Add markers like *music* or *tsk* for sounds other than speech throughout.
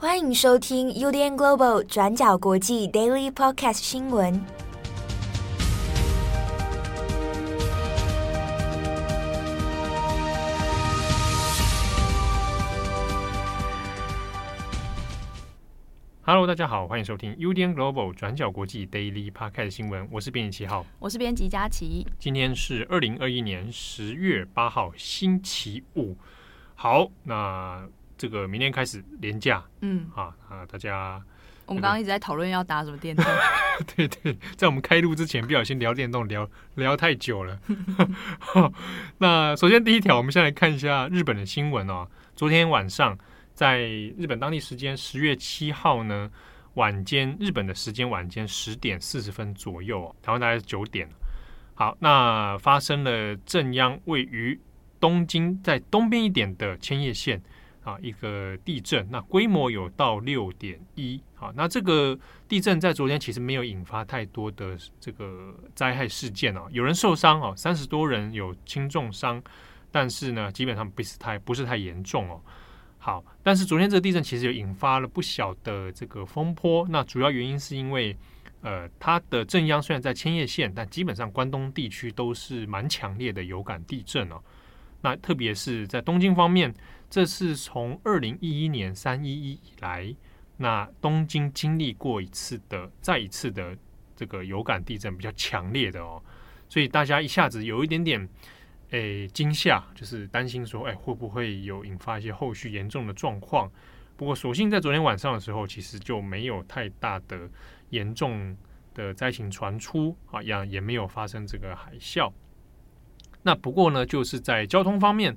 欢迎收听 UDN Global 转角国际 Daily Podcast 新闻。Hello，大家好，欢迎收听 UDN Global 转角国际 Daily Podcast 新闻。我是编辑七号，我是编辑佳琪。今天是二零二一年十月八号，星期五。好，那这个明天开始连假，嗯，啊啊，大家，我们刚刚一直在讨论要打什么电动。*laughs* 对对，在我们开录之前，不小心聊电动聊聊太久了。*laughs* *laughs* 那首先第一条，我们先来看一下日本的新闻哦。昨天晚上。在日本当地时间十月七号呢，晚间日本的时间晚间十点四十分左右，台湾大概是九点。好，那发生了正央位于东京在东边一点的千叶县啊一个地震，那规模有到六点一。好，那这个地震在昨天其实没有引发太多的这个灾害事件哦，有人受伤哦，三十多人有轻重伤，但是呢，基本上不是太不是太严重哦。好，但是昨天这个地震其实有引发了不小的这个风波。那主要原因是因为，呃，它的震央虽然在千叶县，但基本上关东地区都是蛮强烈的有感地震哦。那特别是在东京方面，这是从二零一一年三一一以来，那东京经历过一次的再一次的这个有感地震比较强烈的哦，所以大家一下子有一点点。诶，惊吓就是担心说，诶，会不会有引发一些后续严重的状况？不过，所幸在昨天晚上的时候，其实就没有太大的严重的灾情传出啊，也也没有发生这个海啸。那不过呢，就是在交通方面，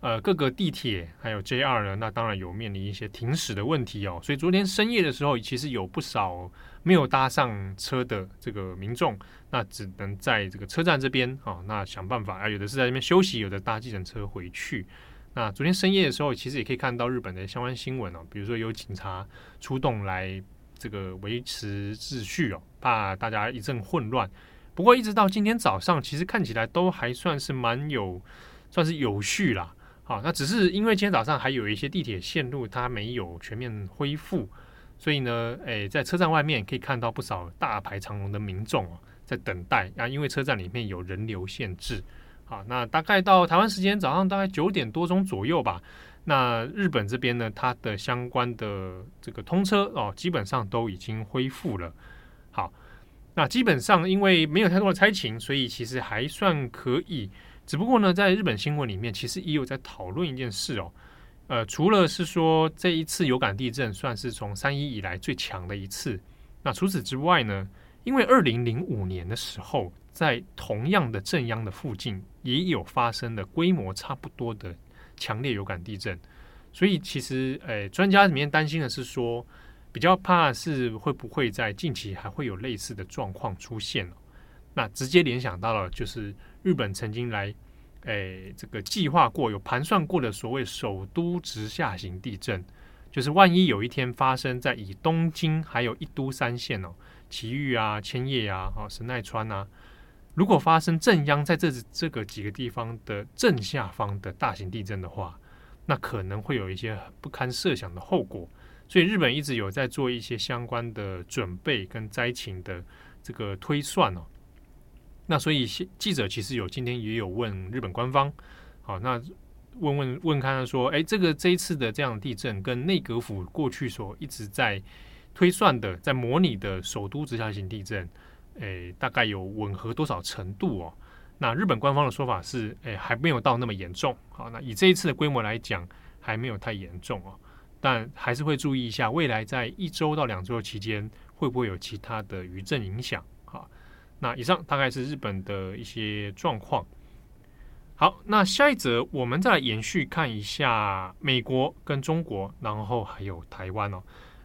呃，各个地铁还有 JR 呢，那当然有面临一些停驶的问题哦。所以昨天深夜的时候，其实有不少没有搭上车的这个民众。那只能在这个车站这边啊，那想办法啊，有的是在那边休息，有的搭计程车回去。那昨天深夜的时候，其实也可以看到日本的相关新闻哦，比如说有警察出动来这个维持秩序哦，怕大家一阵混乱。不过一直到今天早上，其实看起来都还算是蛮有，算是有序啦。好，那只是因为今天早上还有一些地铁线路它没有全面恢复，所以呢，诶，在车站外面可以看到不少大排长龙的民众哦。在等待啊，因为车站里面有人流限制。好，那大概到台湾时间早上大概九点多钟左右吧。那日本这边呢，它的相关的这个通车哦，基本上都已经恢复了。好，那基本上因为没有太多的灾情，所以其实还算可以。只不过呢，在日本新闻里面，其实也有在讨论一件事哦。呃，除了是说这一次有感地震算是从三一以来最强的一次，那除此之外呢？因为二零零五年的时候，在同样的震央的附近，也有发生的规模差不多的强烈有感地震，所以其实，诶，专家里面担心的是说，比较怕是会不会在近期还会有类似的状况出现。那直接联想到了，就是日本曾经来，诶，这个计划过、有盘算过的所谓首都直下型地震，就是万一有一天发生在以东京还有一都三县哦。埼玉啊、千叶啊、啊神奈川啊，如果发生正央在这这个几个地方的正下方的大型地震的话，那可能会有一些不堪设想的后果。所以日本一直有在做一些相关的准备跟灾情的这个推算哦。那所以记者其实有今天也有问日本官方，好，那问问问看他说，哎，这个这一次的这样的地震跟内阁府过去所一直在。推算的在模拟的首都直下型地震，诶，大概有吻合多少程度哦？那日本官方的说法是，诶，还没有到那么严重。好，那以这一次的规模来讲，还没有太严重哦。但还是会注意一下，未来在一周到两周期间，会不会有其他的余震影响？好，那以上大概是日本的一些状况。好，那下一则我们再来延续看一下美国跟中国，然后还有台湾哦。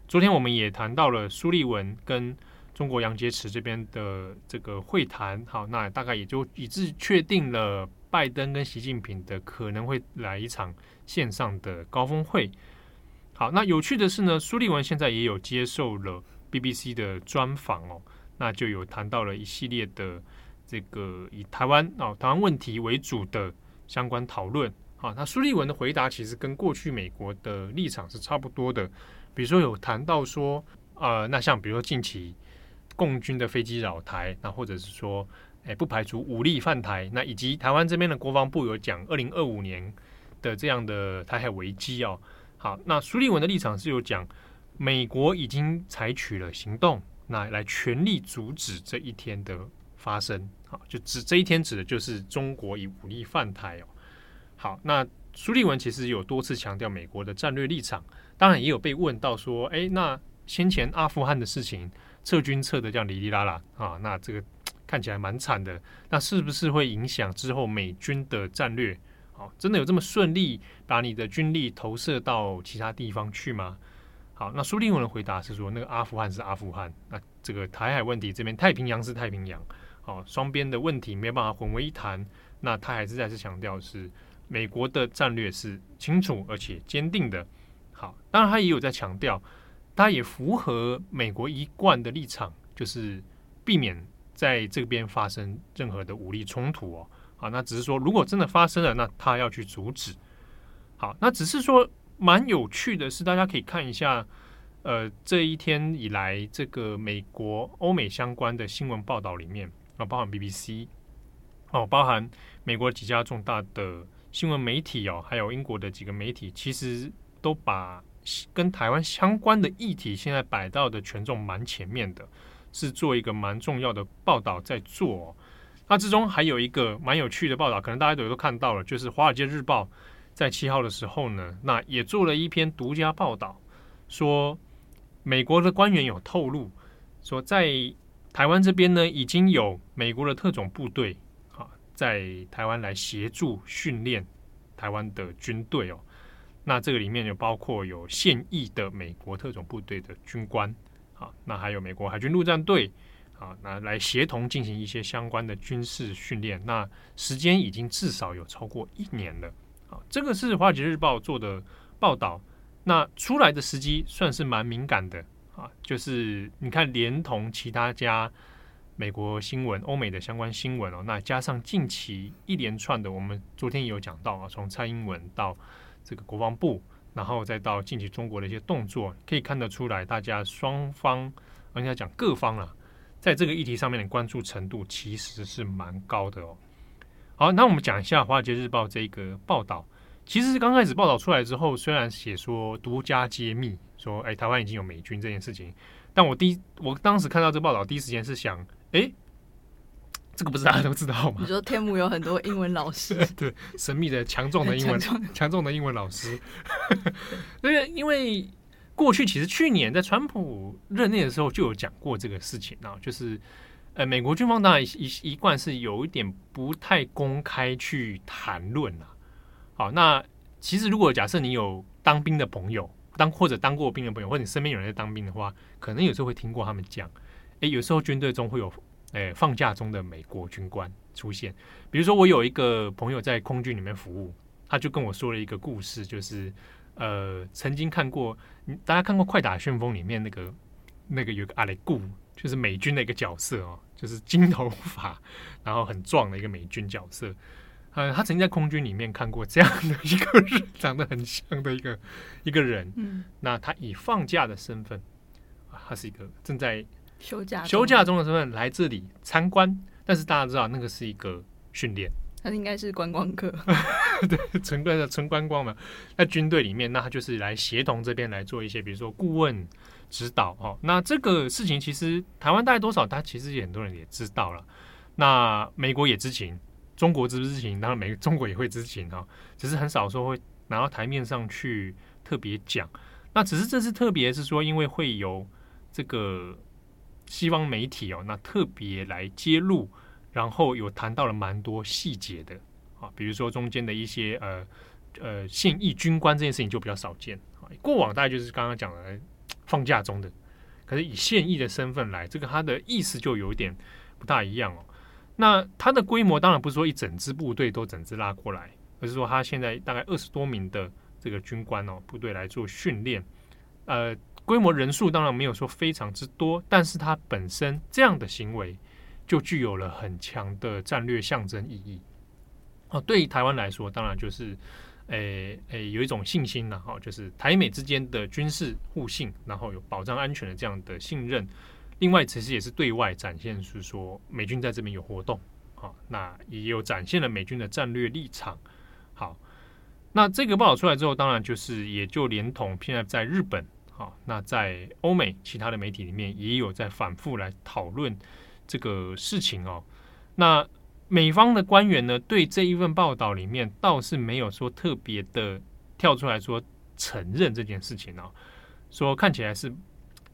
昨天我们也谈到了苏利文跟中国杨洁篪这边的这个会谈，好，那大概也就已经确定了拜登跟习近平的可能会来一场线上的高峰会。好，那有趣的是呢，苏利文现在也有接受了 BBC 的专访哦，那就有谈到了一系列的这个以台湾哦台湾问题为主的相关讨论。好，那苏利文的回答其实跟过去美国的立场是差不多的。比如说有谈到说，呃，那像比如说近期共军的飞机扰台，那或者是说，哎，不排除武力犯台，那以及台湾这边的国防部有讲二零二五年的这样的台海危机哦。好，那苏立文的立场是有讲，美国已经采取了行动，那来全力阻止这一天的发生。好，就指这一天指的就是中国以武力犯台哦。好，那苏立文其实有多次强调美国的战略立场，当然也有被问到说，哎，那先前阿富汗的事情撤军撤的这样哩哩啦啦啊，那这个看起来蛮惨的，那是不是会影响之后美军的战略？好，真的有这么顺利把你的军力投射到其他地方去吗？好，那苏立文的回答是说，那个阿富汗是阿富汗，那这个台海问题这边太平洋是太平洋，好，双边的问题没有办法混为一谈。那他还是再次强调是美国的战略是清楚而且坚定的。好，当然他也有在强调，他也符合美国一贯的立场，就是避免在这边发生任何的武力冲突哦。好，那只是说，如果真的发生了，那他要去阻止。好，那只是说蛮有趣的是，大家可以看一下，呃，这一天以来，这个美国、欧美相关的新闻报道里面啊，包含 BBC 哦，包含美国几家重大的新闻媒体哦，还有英国的几个媒体，其实都把跟台湾相关的议题现在摆到的权重蛮前面的，是做一个蛮重要的报道在做。那之中还有一个蛮有趣的报道，可能大家都都看到了，就是《华尔街日报》在七号的时候呢，那也做了一篇独家报道，说美国的官员有透露，说在台湾这边呢，已经有美国的特种部队啊，在台湾来协助训练台湾的军队哦。那这个里面就包括有现役的美国特种部队的军官啊，那还有美国海军陆战队。啊，那来协同进行一些相关的军事训练，那时间已经至少有超过一年了。这个是《华尔街日报》做的报道，那出来的时机算是蛮敏感的啊。就是你看，连同其他家美国新闻、欧美的相关新闻哦，那加上近期一连串的，我们昨天也有讲到啊，从蔡英文到这个国防部，然后再到近期中国的一些动作，可以看得出来，大家双方，人家讲各方啊。在这个议题上面的关注程度其实是蛮高的哦。好，那我们讲一下《华尔街日报》这个报道。其实刚开始报道出来之后，虽然写说独家揭秘，说哎台湾已经有美军这件事情，但我第一我当时看到这个报道，第一时间是想，哎，这个不是大家都知道吗？你说天母有很多英文老师，*laughs* 对，神秘的强壮的英文 *laughs* 强壮的英文老师，*laughs* 因为因为。过去其实去年在川普任内的时候就有讲过这个事情啊，就是呃，美国军方当然一一贯是有一点不太公开去谈论了。好，那其实如果假设你有当兵的朋友，当或者当过兵的朋友，或者你身边有人在当兵的话，可能有时候会听过他们讲，诶，有时候军队中会有诶放假中的美国军官出现。比如说我有一个朋友在空军里面服务，他就跟我说了一个故事，就是。呃，曾经看过，大家看过《快打旋风》里面那个那个有个阿雷固，就是美军的一个角色哦，就是金头发，然后很壮的一个美军角色。呃，他曾经在空军里面看过这样的一个人，长得很像的一个一个人。嗯，那他以放假的身份，他是一个正在休假休假中的身份来这里参观，但是大家知道那个是一个训练。他应该是观光客，*laughs* 对，纯观的纯观光嘛。那军队里面，那他就是来协同这边来做一些，比如说顾问指导哦。那这个事情其实台湾大概多少，他其实也很多人也知道了。那美国也知情，中国知不知情？当然，美中国也会知情哈，只是很少说会拿到台面上去特别讲。那只是这次特别是说，因为会有这个西方媒体哦，那特别来揭露。然后有谈到了蛮多细节的啊，比如说中间的一些呃呃现役军官这件事情就比较少见啊。过往大概就是刚刚讲的放假中的，可是以现役的身份来，这个他的意思就有一点不大一样哦。那他的规模当然不是说一整支部队都整支拉过来，而是说他现在大概二十多名的这个军官哦部队来做训练，呃，规模人数当然没有说非常之多，但是他本身这样的行为。就具有了很强的战略象征意义。哦，对于台湾来说，当然就是，诶、诶有一种信心了哈，就是台美之间的军事互信，然后有保障安全的这样的信任。另外，其实也是对外展现是说美军在这边有活动，好，那也有展现了美军的战略立场。好，那这个报道出来之后，当然就是也就连同现在在日本，好，那在欧美其他的媒体里面也有在反复来讨论这个事情哦。那美方的官员呢，对这一份报道里面倒是没有说特别的跳出来说承认这件事情哦，说看起来是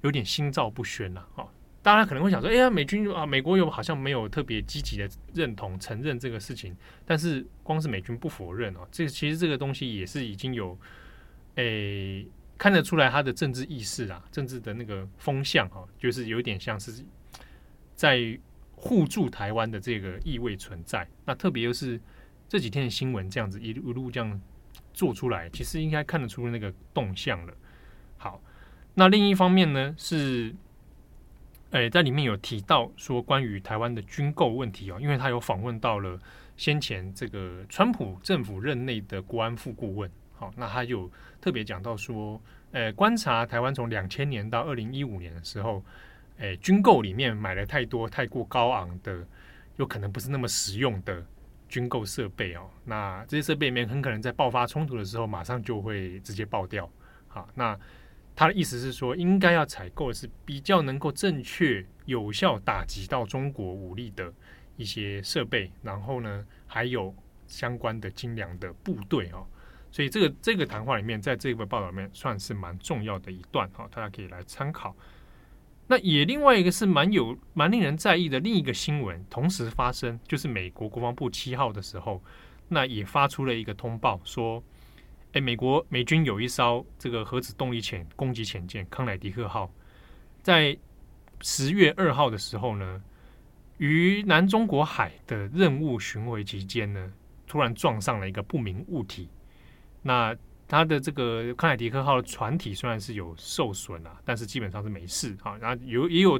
有点心照不宣了，哦。大家可能会想说：“哎呀，美军啊，美国又好像没有特别积极的认同承认这个事情。”但是光是美军不否认哦，这个其实这个东西也是已经有，诶，看得出来他的政治意识啊，政治的那个风向哈，就是有点像是在互助台湾的这个意味存在。那特别又是这几天的新闻这样子一路一路这样做出来，其实应该看得出那个动向了。好，那另一方面呢是。诶，在里面有提到说关于台湾的军购问题哦，因为他有访问到了先前这个川普政府任内的国安副顾问，好，那他就特别讲到说，诶，观察台湾从两千年到二零一五年的时候，诶，军购里面买了太多太过高昂的，有可能不是那么实用的军购设备哦，那这些设备里面很可能在爆发冲突的时候，马上就会直接爆掉，好，那。他的意思是说，应该要采购的是比较能够正确、有效打击到中国武力的一些设备，然后呢，还有相关的精良的部队哦。所以这个这个谈话里面，在这个报道里面算是蛮重要的一段哈，大家可以来参考。那也另外一个是蛮有蛮令人在意的另一个新闻，同时发生，就是美国国防部七号的时候，那也发出了一个通报说。诶，美国美军有一艘这个核子动力潜攻击潜舰康乃狄克号，在十月二号的时候呢，于南中国海的任务巡回期间呢，突然撞上了一个不明物体。那它的这个康乃狄克号的船体虽然是有受损啊，但是基本上是没事啊。然后有也有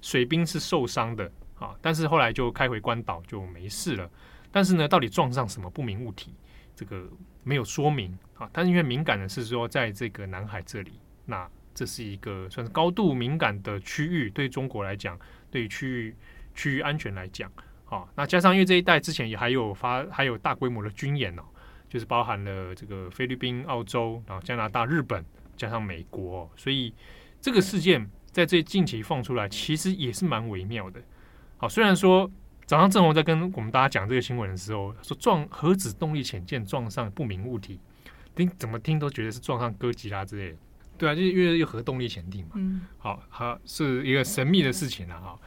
水兵是受伤的啊，但是后来就开回关岛就没事了。但是呢，到底撞上什么不明物体？这个没有说明啊，但是因为敏感的是说，在这个南海这里，那这是一个算是高度敏感的区域，对中国来讲，对于区域区域安全来讲，啊，那加上因为这一带之前也还有发还有大规模的军演哦，就是包含了这个菲律宾、澳洲，然后加拿大、日本，加上美国，所以这个事件在这近期放出来，其实也是蛮微妙的。好，虽然说。早上，郑红在跟我们大家讲这个新闻的时候，说撞核子动力潜舰撞上不明物体，听怎么听都觉得是撞上哥吉拉之类的。对啊，就是因为有核动力潜艇嘛。嗯，好，好，是一个神秘的事情了哈。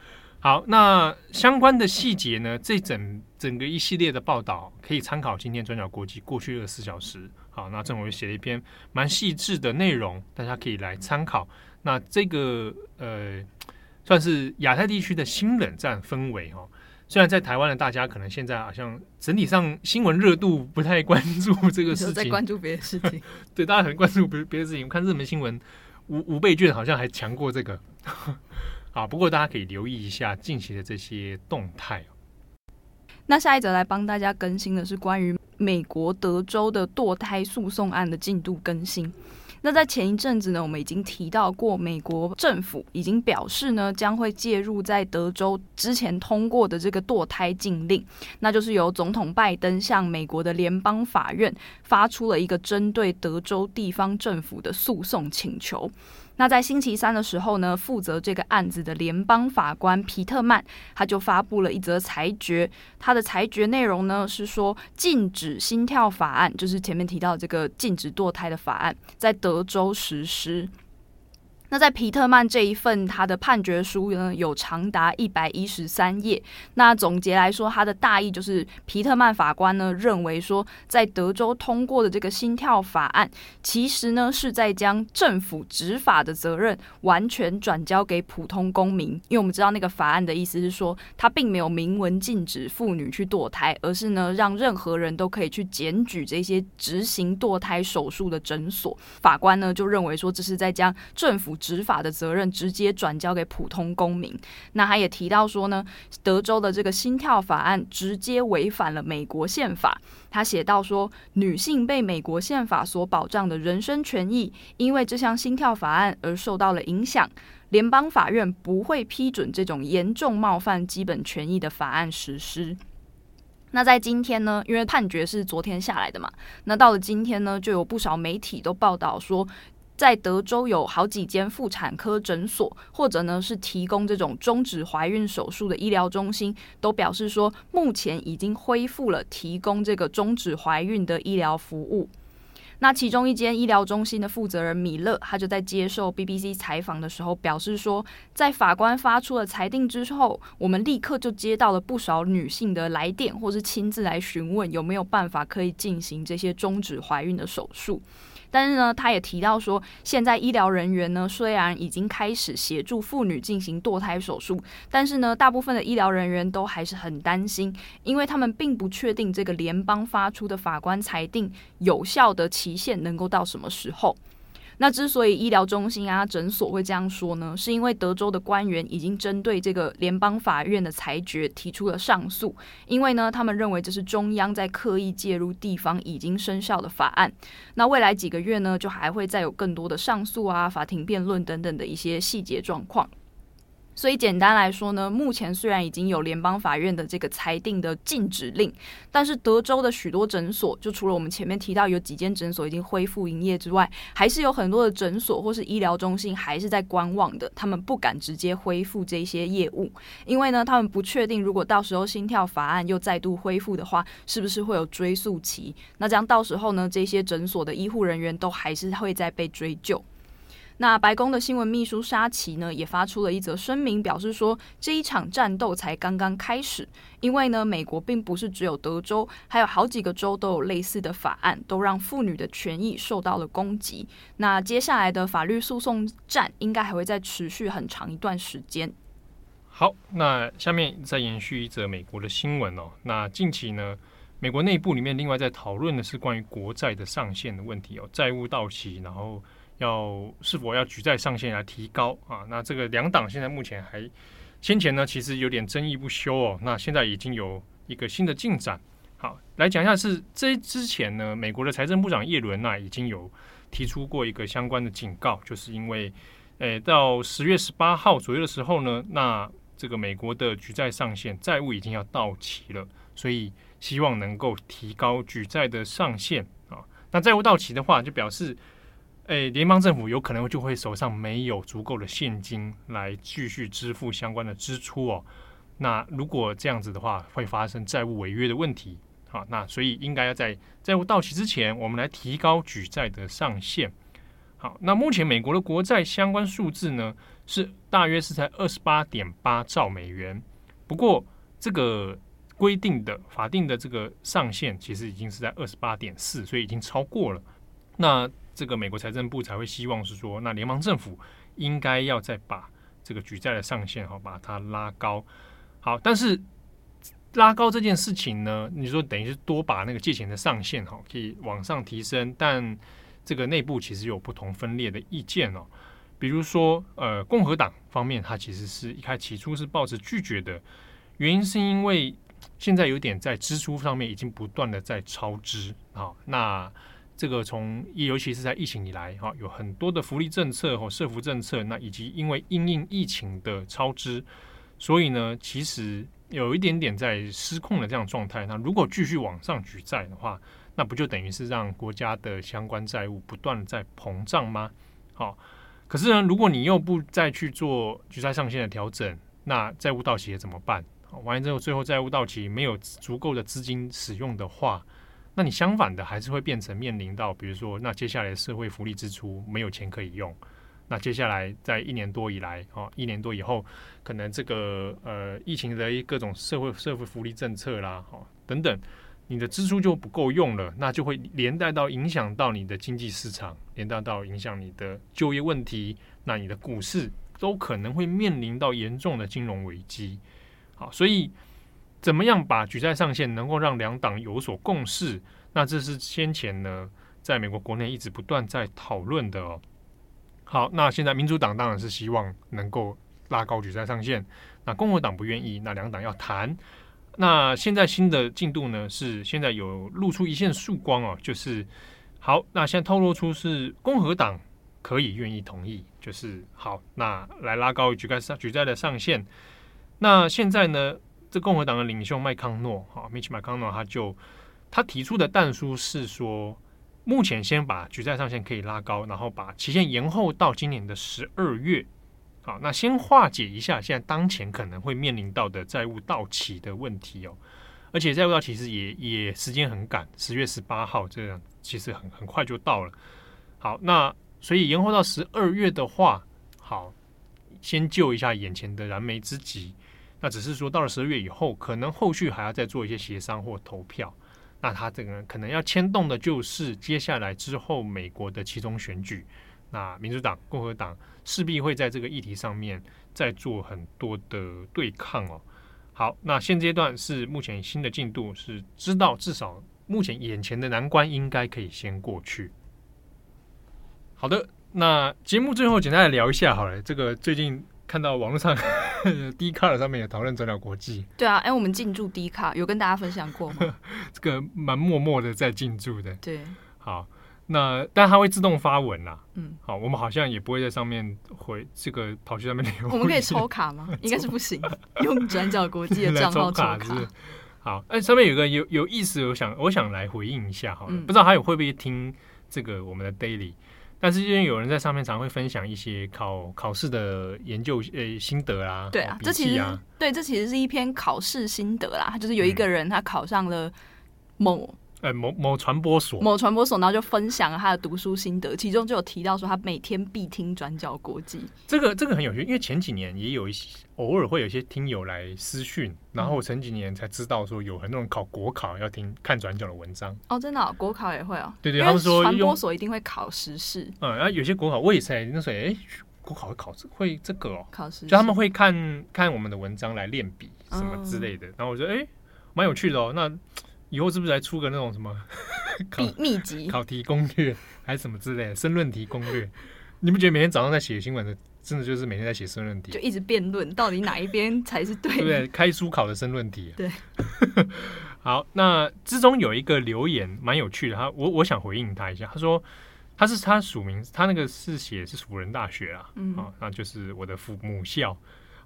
好，那相关的细节呢？这整整个一系列的报道可以参考今天转角国际过去二十四小时。好，那郑红写了一篇蛮细致的内容，大家可以来参考。那这个呃，算是亚太地区的新冷战氛围哈。虽然在台湾的大家可能现在好像整体上新闻热度不太关注 *laughs* 这个事情，在关注别的事情。*laughs* 对，大家很关注别别的事情。我看热门新闻五五倍券好像还强过这个。啊，不过大家可以留意一下近期的这些动态。那下一则来帮大家更新的是关于美国德州的堕胎诉讼案的进度更新。那在前一阵子呢，我们已经提到过，美国政府已经表示呢，将会介入在德州之前通过的这个堕胎禁令，那就是由总统拜登向美国的联邦法院发出了一个针对德州地方政府的诉讼请求。那在星期三的时候呢，负责这个案子的联邦法官皮特曼他就发布了一则裁决。他的裁决内容呢是说，禁止心跳法案，就是前面提到这个禁止堕胎的法案，在德州实施。那在皮特曼这一份他的判决书呢，有长达一百一十三页。那总结来说，他的大意就是，皮特曼法官呢认为说，在德州通过的这个心跳法案，其实呢是在将政府执法的责任完全转交给普通公民。因为我们知道那个法案的意思是说，他并没有明文禁止妇女去堕胎，而是呢让任何人都可以去检举这些执行堕胎手术的诊所。法官呢就认为说，这是在将政府执法的责任直接转交给普通公民。那他也提到说呢，德州的这个心跳法案直接违反了美国宪法。他写到说，女性被美国宪法所保障的人身权益，因为这项心跳法案而受到了影响。联邦法院不会批准这种严重冒犯基本权益的法案实施。那在今天呢，因为判决是昨天下来的嘛，那到了今天呢，就有不少媒体都报道说，在德州有好几间妇产科诊所，或者呢是提供这种终止怀孕手术的医疗中心，都表示说，目前已经恢复了提供这个终止怀孕的医疗服务。那其中一间医疗中心的负责人米勒，他就在接受 BBC 采访的时候表示说，在法官发出了裁定之后，我们立刻就接到了不少女性的来电，或是亲自来询问有没有办法可以进行这些终止怀孕的手术。但是呢，他也提到说，现在医疗人员呢，虽然已经开始协助妇女进行堕胎手术，但是呢，大部分的医疗人员都还是很担心，因为他们并不确定这个联邦发出的法官裁定有效的期限能够到什么时候。那之所以医疗中心啊、诊所会这样说呢，是因为德州的官员已经针对这个联邦法院的裁决提出了上诉，因为呢，他们认为这是中央在刻意介入地方已经生效的法案。那未来几个月呢，就还会再有更多的上诉啊、法庭辩论等等的一些细节状况。所以简单来说呢，目前虽然已经有联邦法院的这个裁定的禁止令，但是德州的许多诊所，就除了我们前面提到有几间诊所已经恢复营业之外，还是有很多的诊所或是医疗中心还是在观望的，他们不敢直接恢复这些业务，因为呢，他们不确定如果到时候心跳法案又再度恢复的话，是不是会有追诉期？那这样到时候呢，这些诊所的医护人员都还是会再被追究。那白宫的新闻秘书沙奇呢，也发出了一则声明，表示说，这一场战斗才刚刚开始，因为呢，美国并不是只有德州，还有好几个州都有类似的法案，都让妇女的权益受到了攻击。那接下来的法律诉讼战应该还会再持续很长一段时间。好，那下面再延续一则美国的新闻哦。那近期呢，美国内部里面另外在讨论的是关于国债的上限的问题哦，债务到期，然后。要是否要举债上限来提高啊？那这个两党现在目前还先前呢，其实有点争议不休哦。那现在已经有一个新的进展。好，来讲一下是这之前呢，美国的财政部长叶伦呢已经有提出过一个相关的警告，就是因为诶到十月十八号左右的时候呢，那这个美国的举债上限债务已经要到期了，所以希望能够提高举债的上限啊。那债务到期的话，就表示。诶，联邦政府有可能就会手上没有足够的现金来继续支付相关的支出哦。那如果这样子的话，会发生债务违约的问题。好，那所以应该要在债务到期之前，我们来提高举债的上限。好，那目前美国的国债相关数字呢，是大约是在二十八点八兆美元。不过这个规定的法定的这个上限，其实已经是在二十八点四，所以已经超过了。那这个美国财政部才会希望是说，那联邦政府应该要再把这个举债的上限哈，把它拉高。好，但是拉高这件事情呢，你说等于是多把那个借钱的上限哈，可以往上提升，但这个内部其实有不同分裂的意见哦。比如说，呃，共和党方面，他其实是一开起初是抱着拒绝的，原因是因为现在有点在支出上面已经不断的在超支啊，那。这个从尤其是在疫情以来，哈，有很多的福利政策和社福政策，那以及因为因应疫情的超支，所以呢，其实有一点点在失控的这样状态。那如果继续往上举债的话，那不就等于是让国家的相关债务不断的在膨胀吗？好，可是呢，如果你又不再去做举债上限的调整，那债务到期怎么办？完了之后，最后债务到期没有足够的资金使用的话。那你相反的还是会变成面临到，比如说，那接下来社会福利支出没有钱可以用，那接下来在一年多以来，哦，一年多以后，可能这个呃疫情的各种社会社会福利政策啦，哦等等，你的支出就不够用了，那就会连带到影响到你的经济市场，连带到影响你的就业问题，那你的股市都可能会面临到严重的金融危机。好，所以。怎么样把举债上限能够让两党有所共识？那这是先前呢，在美国国内一直不断在讨论的哦。好，那现在民主党当然是希望能够拉高举债上限，那共和党不愿意，那两党要谈。那现在新的进度呢？是现在有露出一线曙光哦，就是好。那现在透露出是共和党可以愿意同意，就是好。那来拉高举债上举债的上限。那现在呢，这共和党的领袖麦康诺哈，Mitch 麦康诺他就他提出的弹书是说，目前先把举债上限可以拉高，然后把期限延后到今年的十二月。好，那先化解一下现在当前可能会面临到的债务到期的问题哦，而且债务到期其实也也时间很赶，十月十八号这样其实很很快就到了。好，那所以延后到十二月的话，好，先救一下眼前的燃眉之急。那只是说到了十二月以后，可能后续还要再做一些协商或投票。那他这个可能要牵动的就是接下来之后美国的其中选举。那民主党、共和党势必会在这个议题上面再做很多的对抗哦。好，那现阶段是目前新的进度，是知道至少目前眼前的难关应该可以先过去。好的，那节目最后简单来聊一下好了，这个最近看到网络上 *laughs* Dcard 上面也讨论转角国际。对啊，哎，我们进驻 Dcard 有跟大家分享过吗？*laughs* 这个蛮默默的在进驻的。对，好。那但它会自动发文啦，嗯，好，我们好像也不会在上面回这个跑去上面留。我们可以抽卡吗？*laughs* 应该是不行，用转角国际的账号抽卡。好，哎，上面有个有有意思，我想我想来回应一下好了，嗯、不知道还有会不会听这个我们的 daily，但是因为有人在上面常会分享一些考考试的研究呃心得啊，对啊，啊这其实对，这其实是一篇考试心得啦，就是有一个人他考上了某。呃，某某传播所，某传播所，然后就分享了他的读书心得，其中就有提到说他每天必听转角国际。这个这个很有趣，因为前几年也有一些偶尔会有一些听友来私讯，然后我前几年才知道说有很多人考国考要听看转角的文章。哦，真的、哦，国考也会哦。对对，他们说传播所一定会考时事。嗯，然后有些国考我也在那时候，哎，国考会考这会这个哦，考试，就他们会看看我们的文章来练笔什么之类的。嗯、然后我觉得哎，蛮有趣的哦。那以后是不是来出个那种什么？*laughs* 秘秘籍、考题攻略还是什么之类的申论题攻略？你不觉得每天早上在写新闻的，真的就是每天在写申论题，就一直辩论到底哪一边才是对的？对不对？开书考的申论题、啊。对。*laughs* 好，那之中有一个留言蛮有趣的，他我我想回应他一下。他说他是他署名，他那个是写是辅仁大学啊，嗯，啊，那就是我的父母校。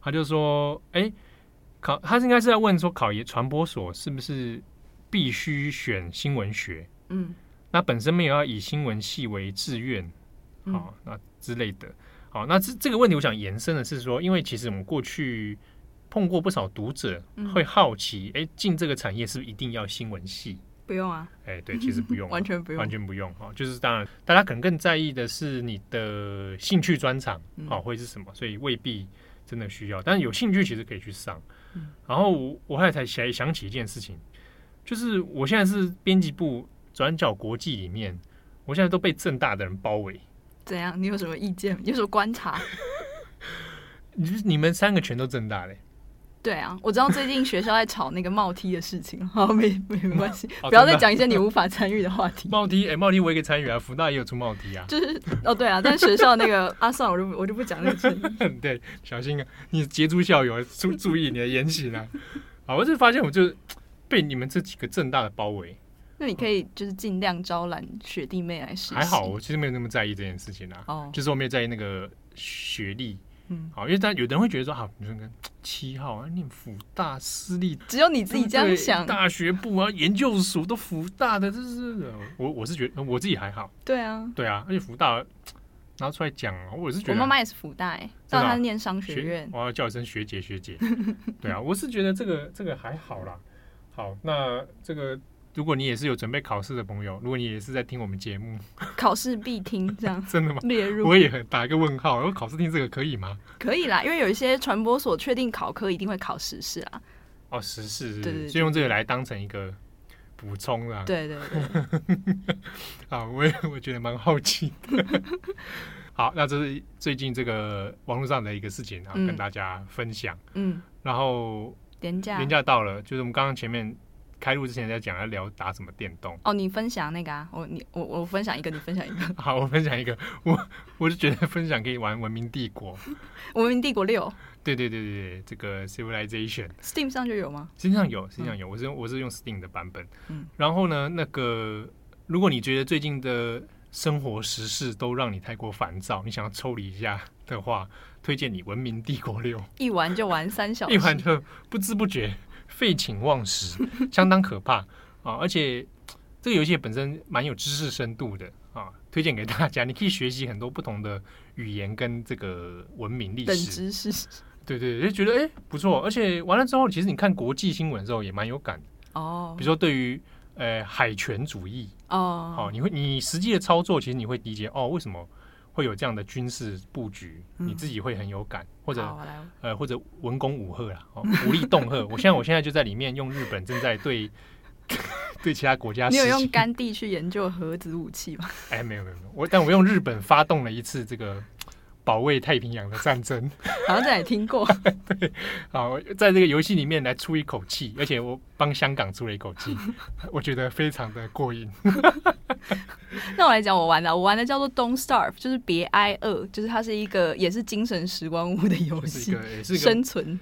他就说，哎、欸，考他是应该是在问说，考研传播所是不是必须选新闻学？嗯，那本身没有要以新闻系为志愿，好，那之类的，好，那这这个问题，我想延伸的是说，因为其实我们过去碰过不少读者会好奇，哎，进这个产业是不是一定要新闻系？不用啊，哎，对，其实不用，*laughs* 完全不用，完全不用，哈，就是当然，大家可能更在意的是你的兴趣专长，好，会是什么，所以未必真的需要，但是有兴趣其实可以去上。然后我后来才想想起一件事情，就是我现在是编辑部。转角国际里面，我现在都被正大的人包围。怎样？你有什么意见？你有什么观察？*laughs* 你你们三个全都正大嘞？对啊，我知道最近学校在吵那个帽 T 的事情。好，没没没 *laughs* 关系，哦、不要再讲一些你无法参与的话题。帽 T，哎，帽 T 我也可以参与啊，福大也有出帽 T 啊。就是哦，对啊，但学校那个啊，算了，我就我就不讲那个。*laughs* 对，小心啊，你杰出校友注注意你的言行啊。好，我就发现我就被你们这几个正大的包围。那你可以就是尽量招揽学弟妹来实习。还好，我其实没有那么在意这件事情啊。哦，就是我没有在意那个学历。嗯，好，因为但有人会觉得说，好，你说跟 *tsk* 七号啊，念福大私立，只有你自己这样想。大学部啊，研究所都福大的，这是我我是觉得我自己还好。对啊，对啊，而且福大 *tsk* 拿出来讲，我是觉得我妈妈也是福大，哎，但她念商学院。我要叫一声学姐学姐。*laughs* 对啊，我是觉得这个这个还好啦。好，那这个。如果你也是有准备考试的朋友，如果你也是在听我们节目，*laughs* 考试必听这样 *laughs* 真的吗？列入我也很打一个问号，我考试听这个可以吗？*laughs* 可以啦，因为有一些传播所确定考科一定会考时事啊。哦，时事是，对，就用这个来当成一个补充啦。对对对。啊，我也我觉得蛮好奇的。好，那这是最近这个网络上的一个事情啊，跟大家分享。嗯。然后连假连假到了，就是我们刚刚前面。开录之前在讲要聊打什么电动。哦，你分享那个啊？我你我我分享一个，你分享一个。*laughs* 好，我分享一个。*laughs* 我我是觉得分享可以玩《文明帝国》。*laughs* 文明帝国六。对对对对对，这个 Civilization。Steam 上就有吗？Steam 上有，Steam 上有。我是用我是用 Steam 的版本。嗯。然后呢，那个如果你觉得最近的生活时事都让你太过烦躁，你想要抽离一下的话，推荐你《文明帝国六》。一玩就玩三小时。一玩就不知不觉。废寝忘食，相当可怕啊！而且这个游戏本身蛮有知识深度的啊，推荐给大家。你可以学习很多不同的语言跟这个文明历史知识。对对，就觉得哎不错。而且完了之后，其实你看国际新闻的时候也蛮有感哦。比如说对于呃海权主义哦，好，你会你实际的操作，其实你会理解哦，为什么？会有这样的军事布局，你自己会很有感，嗯、或者呃，或者文攻武赫啦，哦，武力恫吓。我现在我现在就在里面用日本正在对 *laughs* 对其他国家。你有用甘地去研究核子武器吗？哎，没有没有没有，我但我用日本发动了一次这个。保卫太平洋的战争，*laughs* 好像在也听过。*laughs* 对，好，在这个游戏里面来出一口气，而且我帮香港出了一口气，*laughs* 我觉得非常的过瘾。那我来讲我玩的，我玩的叫做 Don't Starve，就是别挨饿，就是它是一个也是精神时光屋的游戏，生存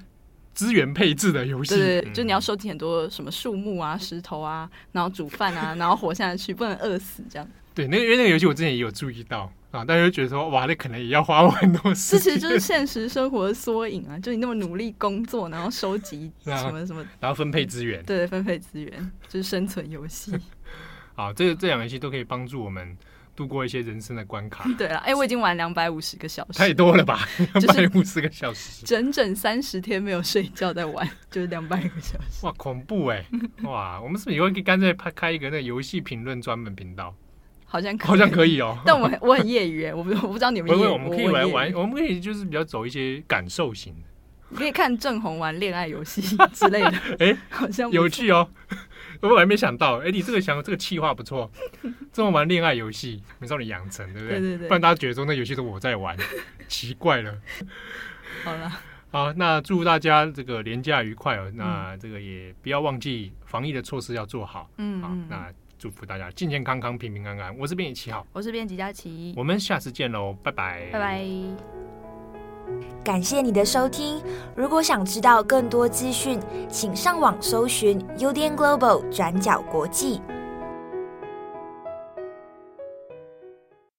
资源配置的游戏。对，对，对，就你要收集很多什么树木啊、石头啊，然后煮饭啊，然后活下去，不能饿死这样。对，那个因为那个游戏我之前也有注意到。啊！大家就觉得说，哇，那可能也要花我很多时间。这其实就是现实生活的缩影啊！就你那么努力工作，然后收集 *laughs* 什么什么，然后分配资源。对，分配资源就是生存游戏。*laughs* 好，这这两个游戏都可以帮助我们度过一些人生的关卡。对了，哎、欸，我已经玩两百五十个小时，太多了吧？*laughs* 两百五十个小时，整整三十天没有睡觉在玩，就是两百个小时。哇，恐怖哎！哇，我们是不是以后可以干脆拍开一个那个游戏评论专门频道？好像可以好像可以哦，*laughs* 但我我很业余，我不我不知道你们。不会，我们可以来玩，我们可以就是比较走一些感受型的。你可以看郑红玩恋爱游戏 *laughs* 之类的，*laughs* 哎、欸，好像有趣哦。我还没想到，哎、欸，你这个想这个企划不错，这么玩恋爱游戏，美少女养成，对不对？对对对。不然大家觉得说那游戏是我在玩，奇怪了。好了，好，那祝大家这个廉价愉快哦。那这个也不要忘记防疫的措施要做好。嗯，好，那。祝福大家健健康康、平平安安。我是编辑七号，我是编辑佳琪，我们下次见喽，拜拜，拜拜。感谢你的收听。如果想知道更多资讯，请上网搜寻 UDN Global 转角国际。